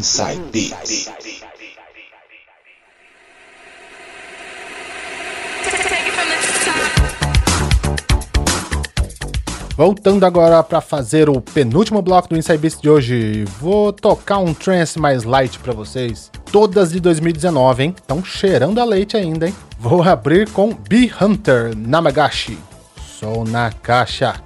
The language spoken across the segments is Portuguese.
Inside Beats. Voltando agora para fazer o penúltimo bloco do Inside Beats de hoje, vou tocar um trance mais light para vocês. Todas de 2019, hein? Estão cheirando a leite ainda, hein? Vou abrir com Bee Hunter Namagashi. Sou na caixa.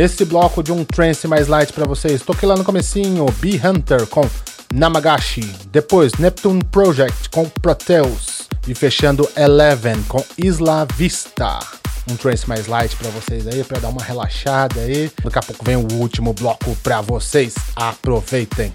Nesse bloco de um trance mais light para vocês, toquei lá no comecinho Bee Hunter com Namagashi, depois Neptune Project com Proteus e fechando Eleven com Isla Vista. Um trance mais light para vocês aí, para dar uma relaxada aí. Daqui a pouco vem o último bloco para vocês. Aproveitem.